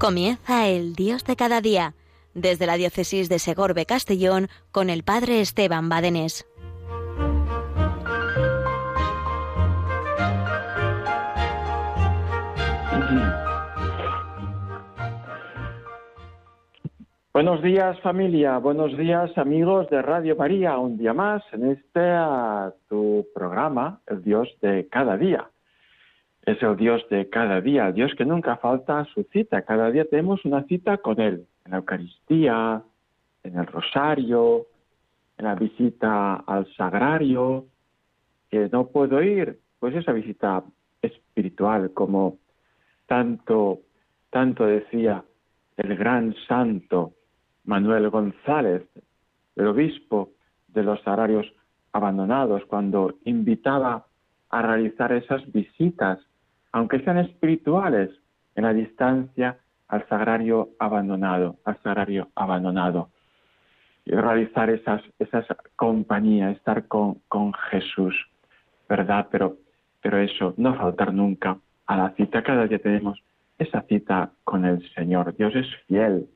Comienza el Dios de cada día, desde la diócesis de Segorbe Castellón con el Padre Esteban Badenés. Buenos días familia, buenos días amigos de Radio María, un día más en este tu programa, el Dios de cada día es el Dios de cada día, Dios que nunca falta su cita. Cada día tenemos una cita con Él, en la Eucaristía, en el Rosario, en la visita al Sagrario, que no puedo ir, pues esa visita espiritual, como tanto, tanto decía el gran santo Manuel González, el obispo de los sagrarios abandonados, cuando invitaba a realizar esas visitas aunque sean espirituales, en la distancia al sagrario abandonado, al sagrario abandonado. Y realizar esas, esas compañías, estar con, con Jesús, ¿verdad? Pero, pero eso, no faltar nunca a la cita. Cada día tenemos esa cita con el Señor. Dios es fiel,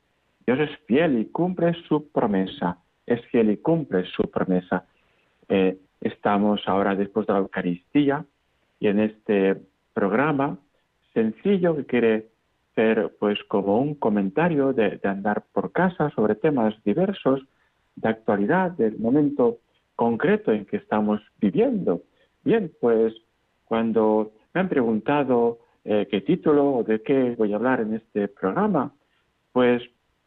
Dios es fiel y cumple su promesa, es fiel y cumple su promesa. Eh, estamos ahora después de la Eucaristía y en este programa sencillo que quiere ser pues como un comentario de, andar por casa sobre temas diversos de actualidad del momento concreto en que estamos viviendo. Bien, pues cuando me han preguntado eh, qué título o de qué voy a hablar en este programa, pues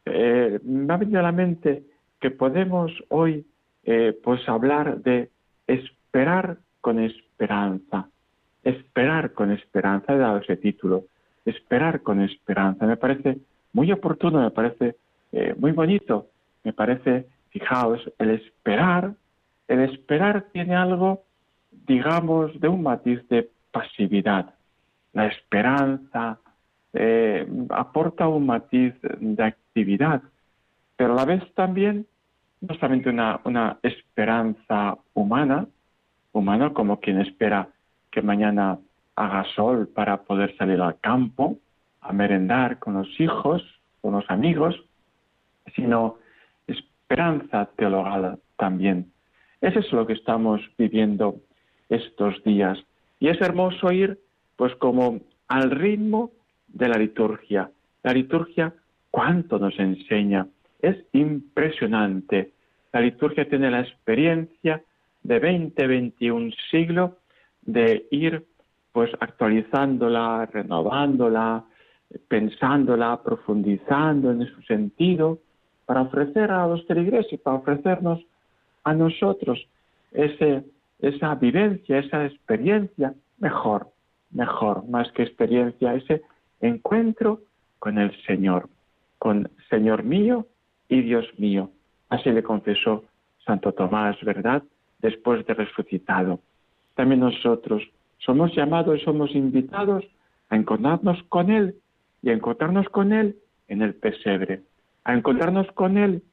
eh, me ha venido a la mente que podemos hoy eh, pues hablar de esperar con esperanza esperar con esperanza, he dado ese título, esperar con esperanza, me parece muy oportuno, me parece eh, muy bonito, me parece, fijaos, el esperar, el esperar tiene algo, digamos, de un matiz de pasividad. La esperanza eh, aporta un matiz de actividad, pero a la vez también no solamente una, una esperanza humana, humana como quien espera que mañana haga sol para poder salir al campo, a merendar con los hijos, con los amigos, sino esperanza teologal también. Eso es lo que estamos viviendo estos días. Y es hermoso ir, pues, como al ritmo de la liturgia. La liturgia, ¿cuánto nos enseña? Es impresionante. La liturgia tiene la experiencia de 20, 21 siglos de ir pues actualizándola, renovándola, pensándola, profundizando en su sentido, para ofrecer a los feligreses, para ofrecernos a nosotros ese, esa vivencia, esa experiencia, mejor, mejor, más que experiencia, ese encuentro con el Señor, con Señor mío y Dios mío. Así le confesó Santo Tomás, ¿verdad? Después de resucitado también nosotros somos llamados somos invitados a encontrarnos con Él y a encontrarnos con Él en el pesebre, a encontrarnos con Él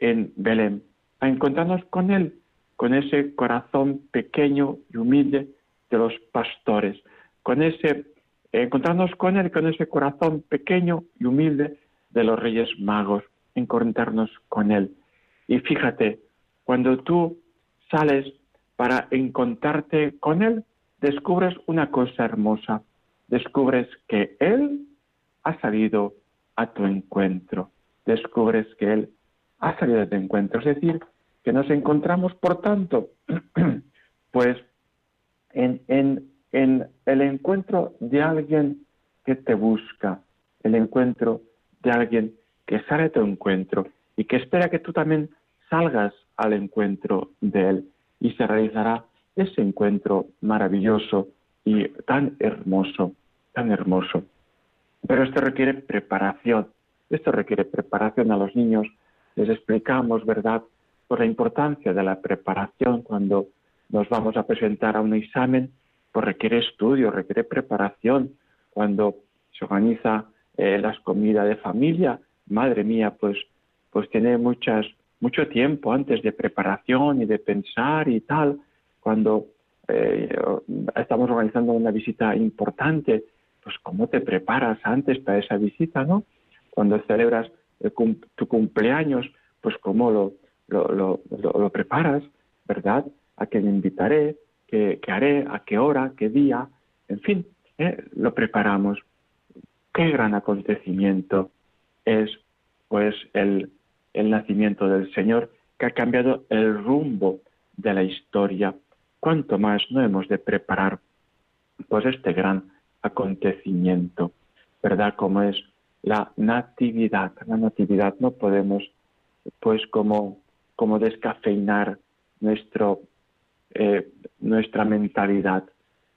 en Belén, a encontrarnos con Él con ese corazón pequeño y humilde de los pastores, con ese encontrarnos con Él con ese corazón pequeño y humilde de los reyes magos, encontrarnos con Él. Y fíjate, cuando tú sales para encontrarte con Él, descubres una cosa hermosa. Descubres que Él ha salido a tu encuentro. Descubres que Él ha salido a tu encuentro. Es decir, que nos encontramos, por tanto, pues en, en, en el encuentro de alguien que te busca, el encuentro de alguien que sale a tu encuentro y que espera que tú también salgas al encuentro de Él y se realizará ese encuentro maravilloso y tan hermoso, tan hermoso. Pero esto requiere preparación, esto requiere preparación a los niños. Les explicamos, ¿verdad?, por la importancia de la preparación cuando nos vamos a presentar a un examen, pues requiere estudio, requiere preparación. Cuando se organiza eh, las comidas de familia, madre mía, pues, pues tiene muchas mucho tiempo antes de preparación y de pensar y tal, cuando eh, estamos organizando una visita importante, pues cómo te preparas antes para esa visita, ¿no? cuando celebras tu cumpleaños, pues cómo lo, lo, lo, preparas, ¿verdad? A quién invitaré, qué, haré, a qué hora, qué día, en fin, ¿eh? lo preparamos. Qué gran acontecimiento es pues el, el nacimiento del Señor que ha cambiado el rumbo de la historia. ¿Cuánto más no hemos de preparar pues este gran acontecimiento, ¿verdad? Como es la natividad. La natividad no podemos pues como, como descafeinar nuestro, eh, nuestra mentalidad,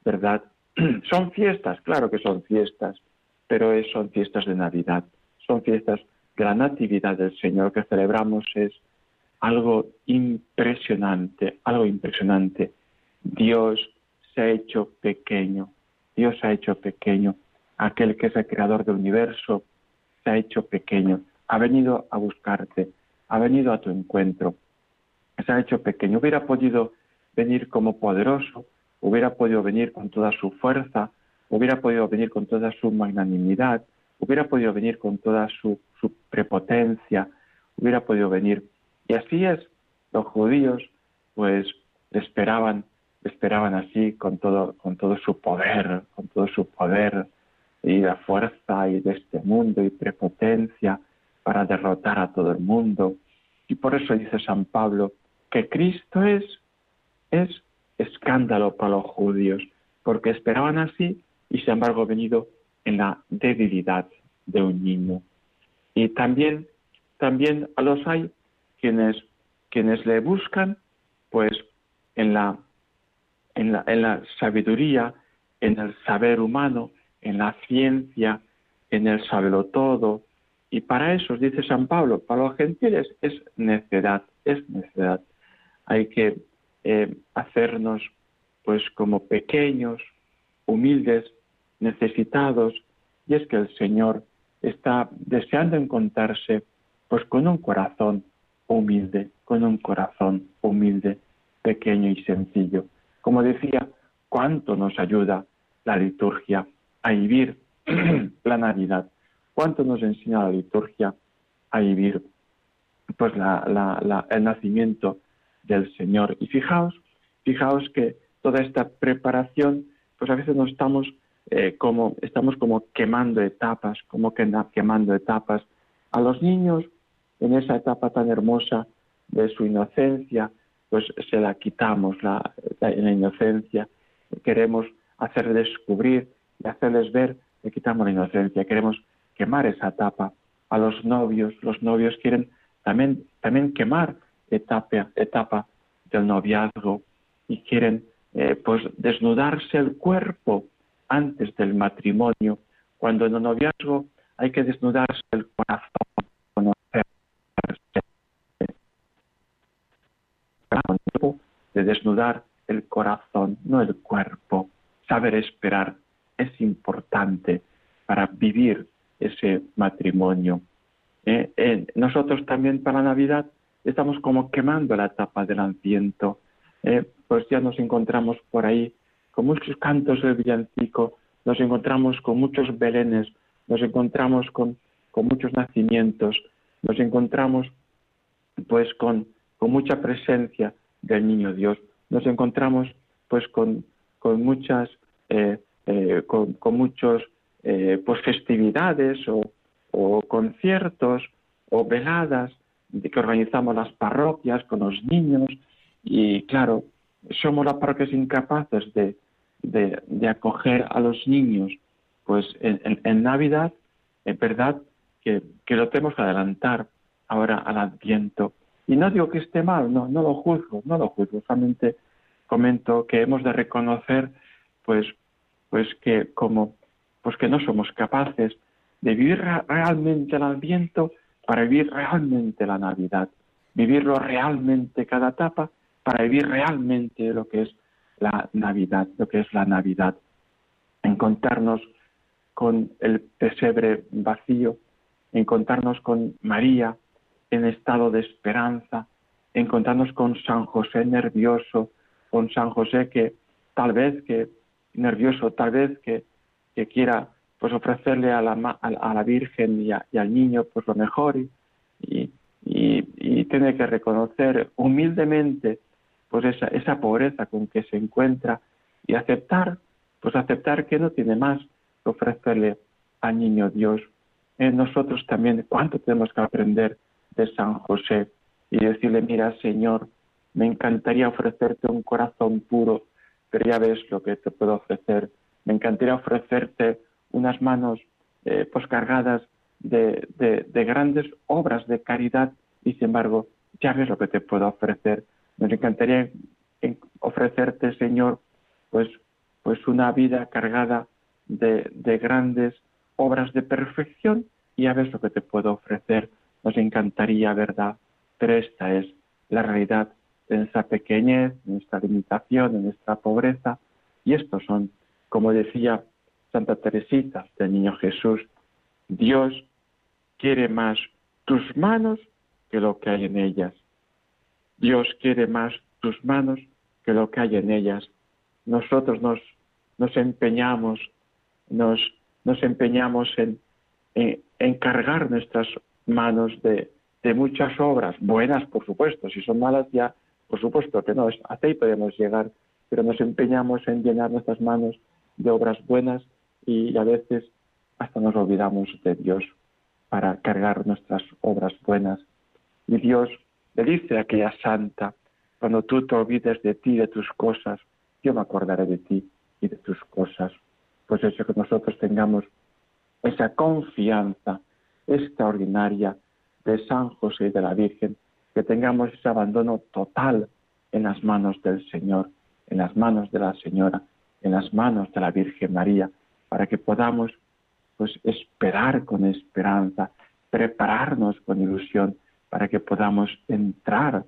¿verdad? son fiestas, claro que son fiestas, pero son fiestas de Navidad, son fiestas la Natividad del Señor que celebramos es algo impresionante, algo impresionante. Dios se ha hecho pequeño, Dios se ha hecho pequeño, aquel que es el creador del universo se ha hecho pequeño, ha venido a buscarte, ha venido a tu encuentro, se ha hecho pequeño, hubiera podido venir como poderoso, hubiera podido venir con toda su fuerza, hubiera podido venir con toda su magnanimidad, hubiera podido venir con toda su, prepotencia, hubiera podido venir. Y así es, los judíos pues esperaban, esperaban así con todo, con todo su poder, con todo su poder y la fuerza y de este mundo y prepotencia para derrotar a todo el mundo. Y por eso dice San Pablo que Cristo es, es escándalo para los judíos, porque esperaban así y sin embargo ha venido en la debilidad de un niño. Y también, también a los hay quienes, quienes le buscan, pues en la, en la, en la sabiduría, en el saber humano, en la ciencia, en el saberlo todo. Y para eso, dice San Pablo, para los gentiles es necedad, es necedad. Hay que eh, hacernos pues como pequeños, humildes, necesitados, y es que el Señor está deseando encontrarse pues con un corazón humilde, con un corazón humilde, pequeño y sencillo. Como decía, cuánto nos ayuda la liturgia a vivir la Navidad, cuánto nos enseña la liturgia a vivir pues el nacimiento del Señor. Y fijaos, fijaos que toda esta preparación, pues a veces nos estamos eh, como, estamos como quemando etapas, como que quemando etapas. A los niños, en esa etapa tan hermosa de su inocencia, pues se la quitamos, la, la, inocencia. Queremos hacer descubrir y hacerles ver, le quitamos la inocencia. Queremos quemar esa etapa. A los novios, los novios quieren también, también quemar etapa, etapa del noviazgo y quieren eh, pues desnudarse el cuerpo antes del matrimonio, cuando en el noviazgo hay que desnudarse el corazón, conocerse, de desnudar el corazón, no el cuerpo. Saber esperar es importante para vivir ese matrimonio. Eh, eh, nosotros también para Navidad estamos como quemando la etapa del adviento. Eh, pues ya nos encontramos por ahí con muchos cantos del villancico, nos encontramos con muchos belenes, nos encontramos con, con muchos nacimientos, nos encontramos pues con, con, mucha presencia del niño Dios, nos encontramos pues con, con muchas eh, eh, con, con, muchos pues festividades o, o conciertos o veladas que organizamos las parroquias con los niños y claro, somos las parroquias incapaces de, de, acoger a los niños pues en, Navidad, es verdad que, que, lo tenemos que adelantar ahora al Adviento. Y no digo que esté mal, no, no lo juzgo, no lo juzgo, solamente comento que hemos de reconocer pues, pues que como pues que no somos capaces de vivir realmente el Adviento para vivir realmente la Navidad, vivirlo realmente cada etapa, para vivir realmente lo que es la Navidad, lo que es la Navidad, encontrarnos con el pesebre vacío, encontrarnos con María en estado de esperanza, encontrarnos con San José nervioso, con San José que tal vez que nervioso, tal vez que, que quiera pues ofrecerle a la, a, la Virgen y, al niño pues lo mejor y, y, y, tiene que reconocer humildemente pues esa, esa pobreza con que se encuentra y aceptar, pues aceptar que no tiene más que ofrecerle al niño Dios. Nosotros también, ¿cuánto tenemos que aprender de San José? Y decirle, mira, Señor, me encantaría ofrecerte un corazón puro, pero ya ves lo que te puedo ofrecer. Me encantaría ofrecerte unas manos eh, pues cargadas de, de, grandes obras de caridad y sin embargo ya ves lo que te puedo ofrecer. Nos encantaría ofrecerte, Señor, pues, pues una vida cargada de, de grandes obras de perfección y ya ves lo que te puedo ofrecer. Nos encantaría, ¿verdad? Pero esta es la realidad de nuestra pequeñez, de nuestra limitación, de nuestra pobreza. Y estos son, como decía Santa Teresita del Niño Jesús, Dios quiere más tus manos que lo que hay en ellas. Dios quiere más tus manos que lo que hay en ellas. Nosotros nos, nos empeñamos, nos, empeñamos en, cargar nuestras manos de, de, muchas obras, buenas por supuesto, si son malas ya, por supuesto que no, hasta ahí podemos llegar, pero nos empeñamos en llenar nuestras manos de obras buenas y a veces hasta nos olvidamos de Dios para cargar nuestras obras buenas. Y Dios le dice aquella santa, cuando tú te olvides de ti, de tus cosas, yo me acordaré de ti y de tus cosas. Pues eso que nosotros tengamos esa confianza extraordinaria de San José y de la Virgen, que tengamos ese abandono total en las manos del Señor, en las manos de la Señora, en las manos de la Virgen María, para que podamos pues esperar con esperanza, prepararnos con ilusión para que podamos entrar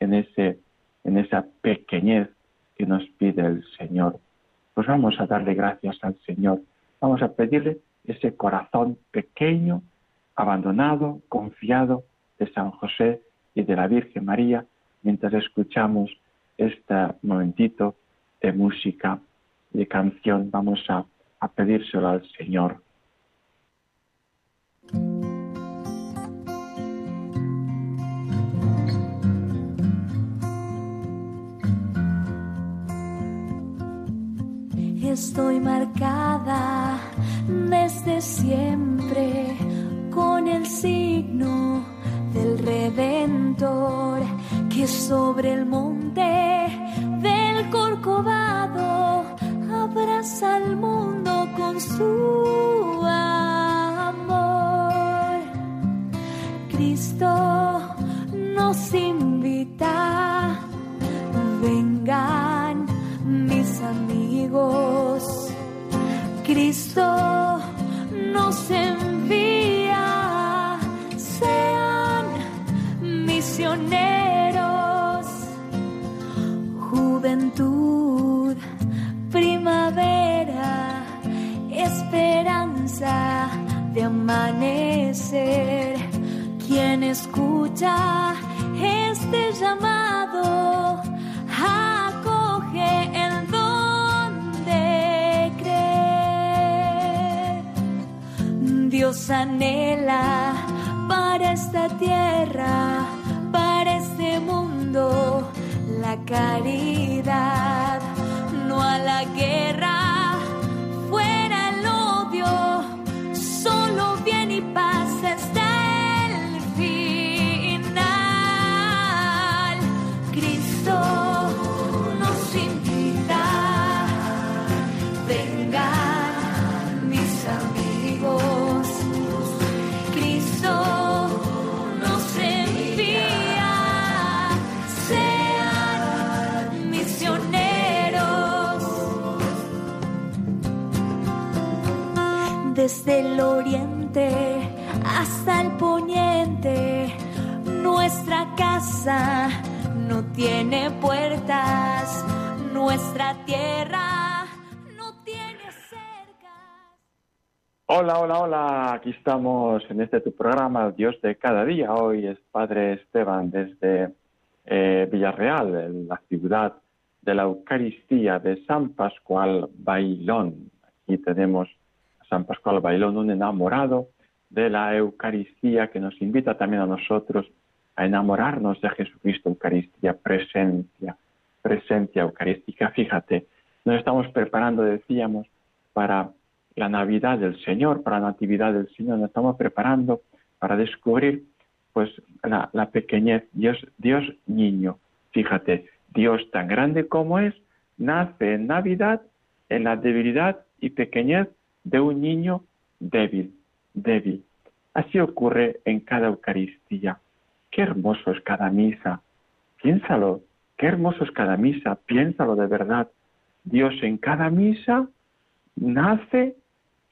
en ese en esa pequeñez que nos pide el Señor. Pues vamos a darle gracias al Señor. Vamos a pedirle ese corazón pequeño, abandonado, confiado de San José y de la Virgen María, mientras escuchamos este momentito de música, de canción. Vamos a a pedírselo al Señor. Estoy marcada desde siempre con el signo del Redentor que sobre el monte del Corcovado abraza al mundo con su amor. Cristo nos invita, vengan mis amigos. Cristo nos envía, sean misioneros, juventud, primavera esperanza de amanecer. Quien escucha este llamado, Anhela para esta tierra, para este mundo, la caridad, no a la guerra oriente hasta el poniente. Nuestra casa no tiene puertas, nuestra tierra no tiene cercas. Hola, hola, hola, aquí estamos en este tu programa, Dios de cada día. Hoy es Padre Esteban desde eh, Villarreal, en la ciudad de la Eucaristía de San Pascual Bailón. Aquí tenemos San Pascual Bailón, un enamorado de la Eucaristía que nos invita también a nosotros a enamorarnos de Jesucristo, Eucaristía, presencia, presencia eucarística. Fíjate, nos estamos preparando, decíamos, para la Navidad del Señor, para la Natividad del Señor, nos estamos preparando para descubrir pues la, la pequeñez, Dios, Dios niño. Fíjate, Dios tan grande como es, nace en Navidad en la debilidad y pequeñez de un niño débil, débil. Así ocurre en cada Eucaristía. Qué hermoso es cada misa. Piénsalo, qué hermoso es cada misa, piénsalo de verdad. Dios en cada misa nace,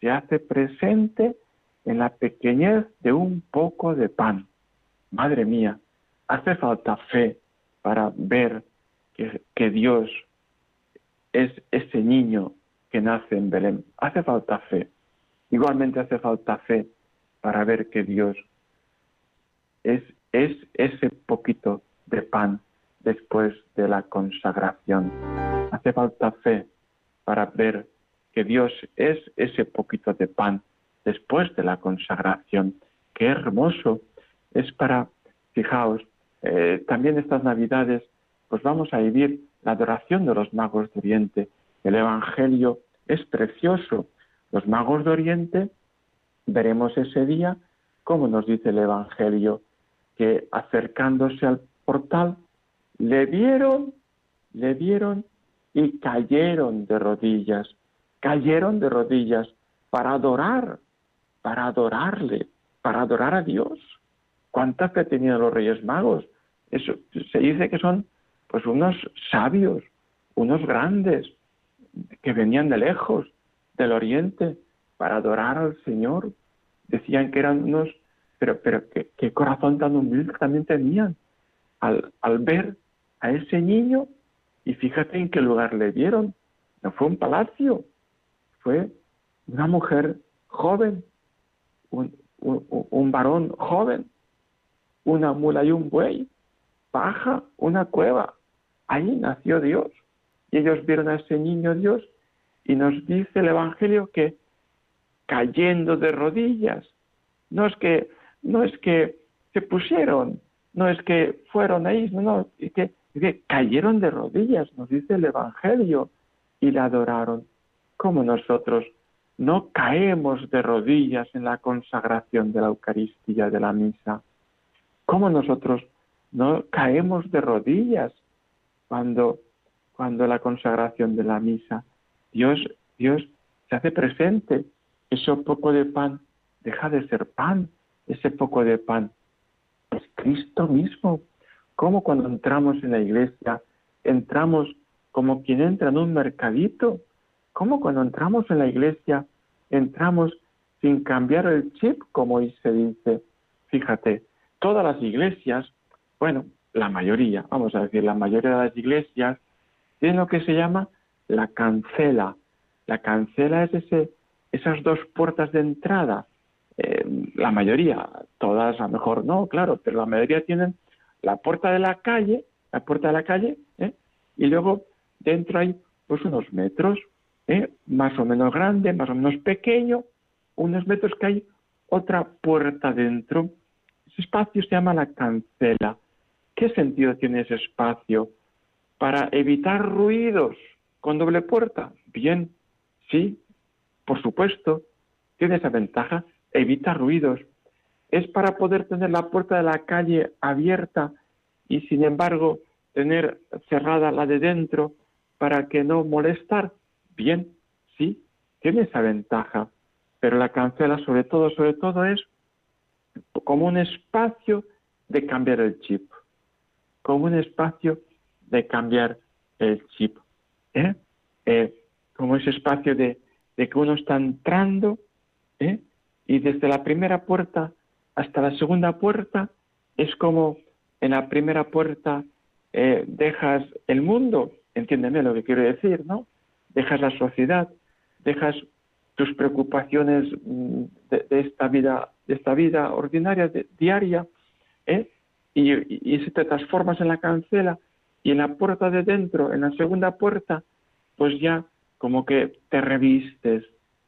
se hace presente en la pequeñez de un poco de pan. Madre mía, hace falta fe para ver que, que Dios es ese niño que nace en Belén. Hace falta fe. Igualmente hace falta fe para ver que Dios es, es ese poquito de pan después de la consagración. Hace falta fe para ver que Dios es ese poquito de pan después de la consagración. Qué hermoso es para, fijaos, eh, también estas navidades, pues vamos a vivir la adoración de los magos de Oriente. El Evangelio es precioso. Los magos de Oriente, veremos ese día, como nos dice el Evangelio, que acercándose al portal, le vieron, le vieron y cayeron de rodillas, cayeron de rodillas para adorar, para adorarle, para adorar a Dios. ¿Cuánta fe tenían los Reyes Magos? Eso, se dice que son pues unos sabios, unos grandes, que venían de lejos, del oriente, para adorar al Señor. Decían que eran unos, pero, pero qué, corazón tan humilde también tenían al, al ver a ese niño y fíjate en qué lugar le vieron. No fue un palacio, fue una mujer joven, un, un varón joven, una mula y un buey, paja, una cueva, Ahí nació Dios. Y ellos vieron a ese niño Dios y nos dice el Evangelio que cayendo de rodillas, no es que, no es que se pusieron, no es que fueron ahí, no, no, es que, cayeron de rodillas, nos dice el Evangelio, y la adoraron. Como nosotros no caemos de rodillas en la consagración de la Eucaristía, de la misa. Como nosotros no caemos de rodillas cuando, cuando la consagración de la misa, Dios, Dios se hace presente. Ese poco de pan deja de ser pan, ese poco de pan es Cristo mismo. Como cuando entramos en la iglesia, entramos como quien entra en un mercadito. Como cuando entramos en la iglesia, entramos sin cambiar el chip, como se dice. Fíjate, todas las iglesias, bueno, la mayoría, vamos a decir, la mayoría de las iglesias tienen lo que se llama la cancela. La cancela es ese, esas dos puertas de entrada. Eh, la mayoría, todas a lo mejor no, claro, pero la mayoría tienen la puerta de la calle, la puerta de la calle, ¿eh? y luego dentro hay pues unos metros, ¿eh? más o menos grande, más o menos pequeño, unos metros que hay otra puerta dentro. Ese espacio se llama la cancela. ¿Qué sentido tiene ese espacio? Para evitar ruidos con doble puerta. Bien, sí, por supuesto, tiene esa ventaja, evita ruidos. Es para poder tener la puerta de la calle abierta y sin embargo tener cerrada la de dentro para que no molestar. Bien, sí, tiene esa ventaja, pero la cancela sobre todo, sobre todo es como un espacio de cambiar el chip como un espacio de cambiar el chip. ¿eh? Eh, como ese espacio de, que uno está entrando ¿eh? y desde la primera puerta hasta la segunda puerta es como en la primera puerta dejas el mundo, entiéndeme lo que quiero decir, ¿no? Dejas la sociedad, dejas tus preocupaciones mm, de, esta vida, de esta vida ordinaria, diaria, ¿eh? y, si te transformas en la cancela y en la puerta de dentro, en la segunda puerta, pues ya como que te revistes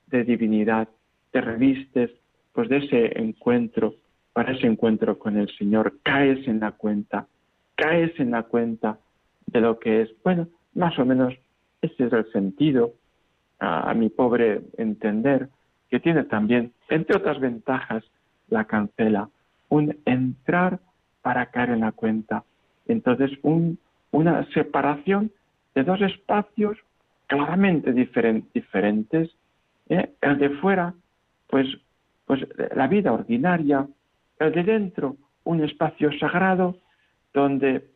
de divinidad te revistes pues de ese encuentro, para ese encuentro con el Señor, caes en la cuenta, caes en la cuenta de lo que es, bueno, más o menos ese es el sentido, a, mi pobre entender, que tiene también, entre otras ventajas, la cancela, un entrar para caer en la cuenta. Entonces, un, una separación de dos espacios claramente diferentes. ¿eh? El de fuera, pues, pues la vida ordinaria, el de dentro, un espacio sagrado donde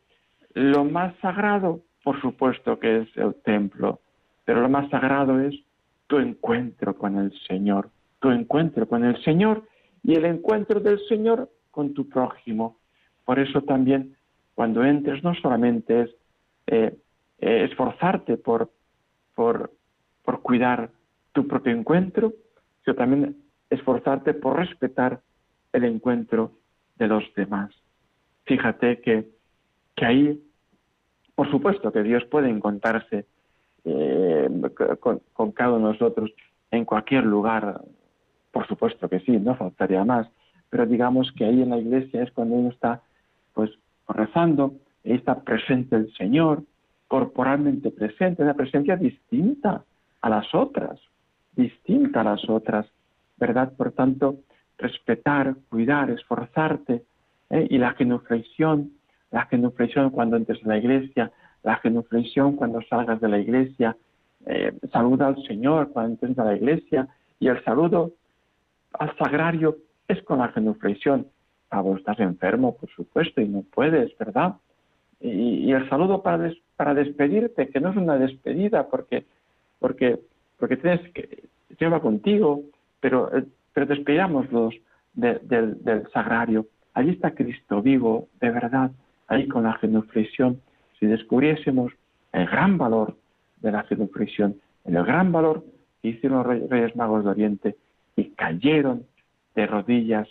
lo más sagrado, por supuesto que es el templo, pero lo más sagrado es tu encuentro con el Señor, tu encuentro con el Señor y el encuentro del Señor con tu prójimo. Por eso también cuando entres no solamente es eh, eh, esforzarte por, por, por cuidar tu propio encuentro, sino también esforzarte por respetar el encuentro de los demás. Fíjate que, que ahí, por supuesto que Dios puede encontrarse eh, con, con, cada uno de nosotros en cualquier lugar, por supuesto que sí, no faltaría más, pero digamos que ahí en la iglesia es cuando uno está pues rezando, está presente el Señor, corporalmente presente, una presencia distinta a las otras, distinta a las otras, ¿verdad? Por tanto, respetar, cuidar, esforzarte, ¿eh? y la genuflexión, la genuflexión cuando entres a la iglesia, la genuflexión cuando salgas de la iglesia, eh, saluda al Señor cuando entres a la iglesia, y el saludo al sagrario es con la genuflexión. Vos estás enfermo, por supuesto, y no puedes, ¿verdad? Y, el saludo para, para despedirte, que no es una despedida, porque, porque, tienes que, lleva contigo, pero, eh, pero despidámoslos del, del sagrario. Allí está Cristo vivo, de verdad, ahí con la genuflexión. Si descubriésemos el gran valor de la genuflexión, el gran valor que hicieron los Reyes Magos de Oriente y cayeron de rodillas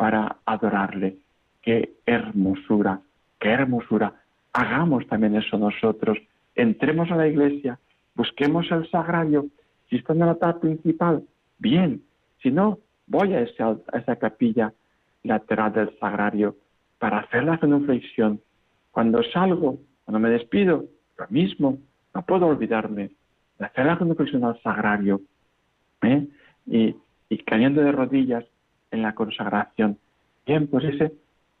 para adorarle. Qué hermosura, qué hermosura. Hagamos también eso nosotros. Entremos a la iglesia, busquemos el sagrario. Si está en la altar principal, bien. Si no, voy a esa, a esa capilla lateral del sagrario para hacer la genuflexión. Cuando salgo, cuando me despido, lo mismo, no puedo olvidarme de hacer la genuflexión al sagrario ¿eh? y, y cayendo de rodillas en la consagración. Bien, pues ese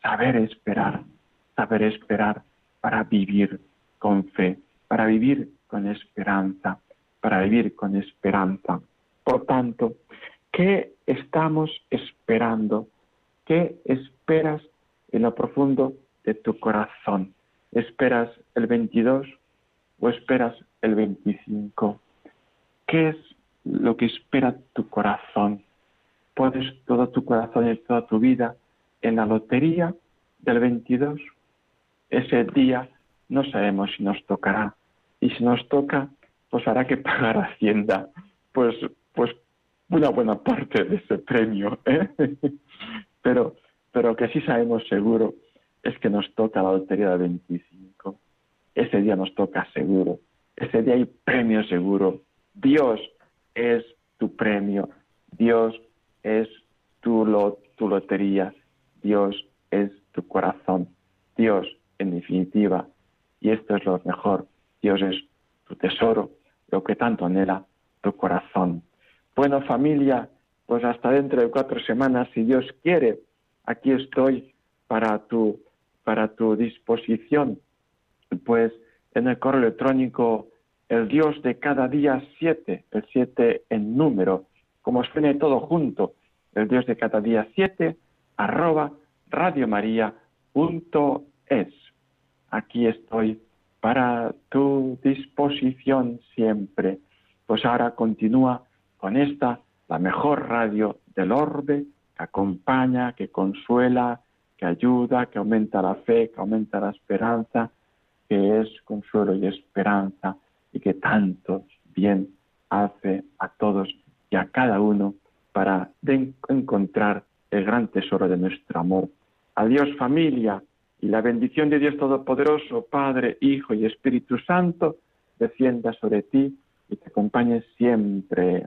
saber esperar, saber esperar para vivir con fe, para vivir con esperanza, para vivir con esperanza. Por tanto, ¿qué estamos esperando? ¿Qué esperas en lo profundo de tu corazón? ¿Esperas el 22 o esperas el 25? ¿Qué es lo que espera tu corazón? Pones todo tu corazón y toda tu vida en la lotería del 22, ese día no sabemos si nos tocará. Y si nos toca, pues hará que pagar Hacienda, pues, pues una buena parte de ese premio. ¿eh? Pero, pero que sí sabemos seguro es que nos toca la lotería del 25. Ese día nos toca seguro. Ese día hay premio seguro. Dios es tu premio. Dios es tu, tu lotería, Dios es tu corazón, Dios en definitiva, y esto es lo mejor, Dios es tu tesoro, lo que tanto anhela tu corazón. Bueno familia, pues hasta dentro de cuatro semanas, si Dios quiere, aquí estoy para tu, para tu disposición. Pues en el correo electrónico el Dios de cada día siete, el siete en número, como suene todo junto, el Dios de cada día 7, arroba radiomaria.es. Aquí estoy para tu disposición siempre. Pues ahora continúa con esta, la mejor radio del orbe, que acompaña, que consuela, que ayuda, que aumenta la fe, que aumenta la esperanza, que es consuelo y esperanza y que tanto bien hace a todos y a cada uno para encontrar el gran tesoro de nuestro amor. Adiós familia y la bendición de Dios Todopoderoso, Padre, Hijo y Espíritu Santo, descienda sobre ti y te acompañe siempre.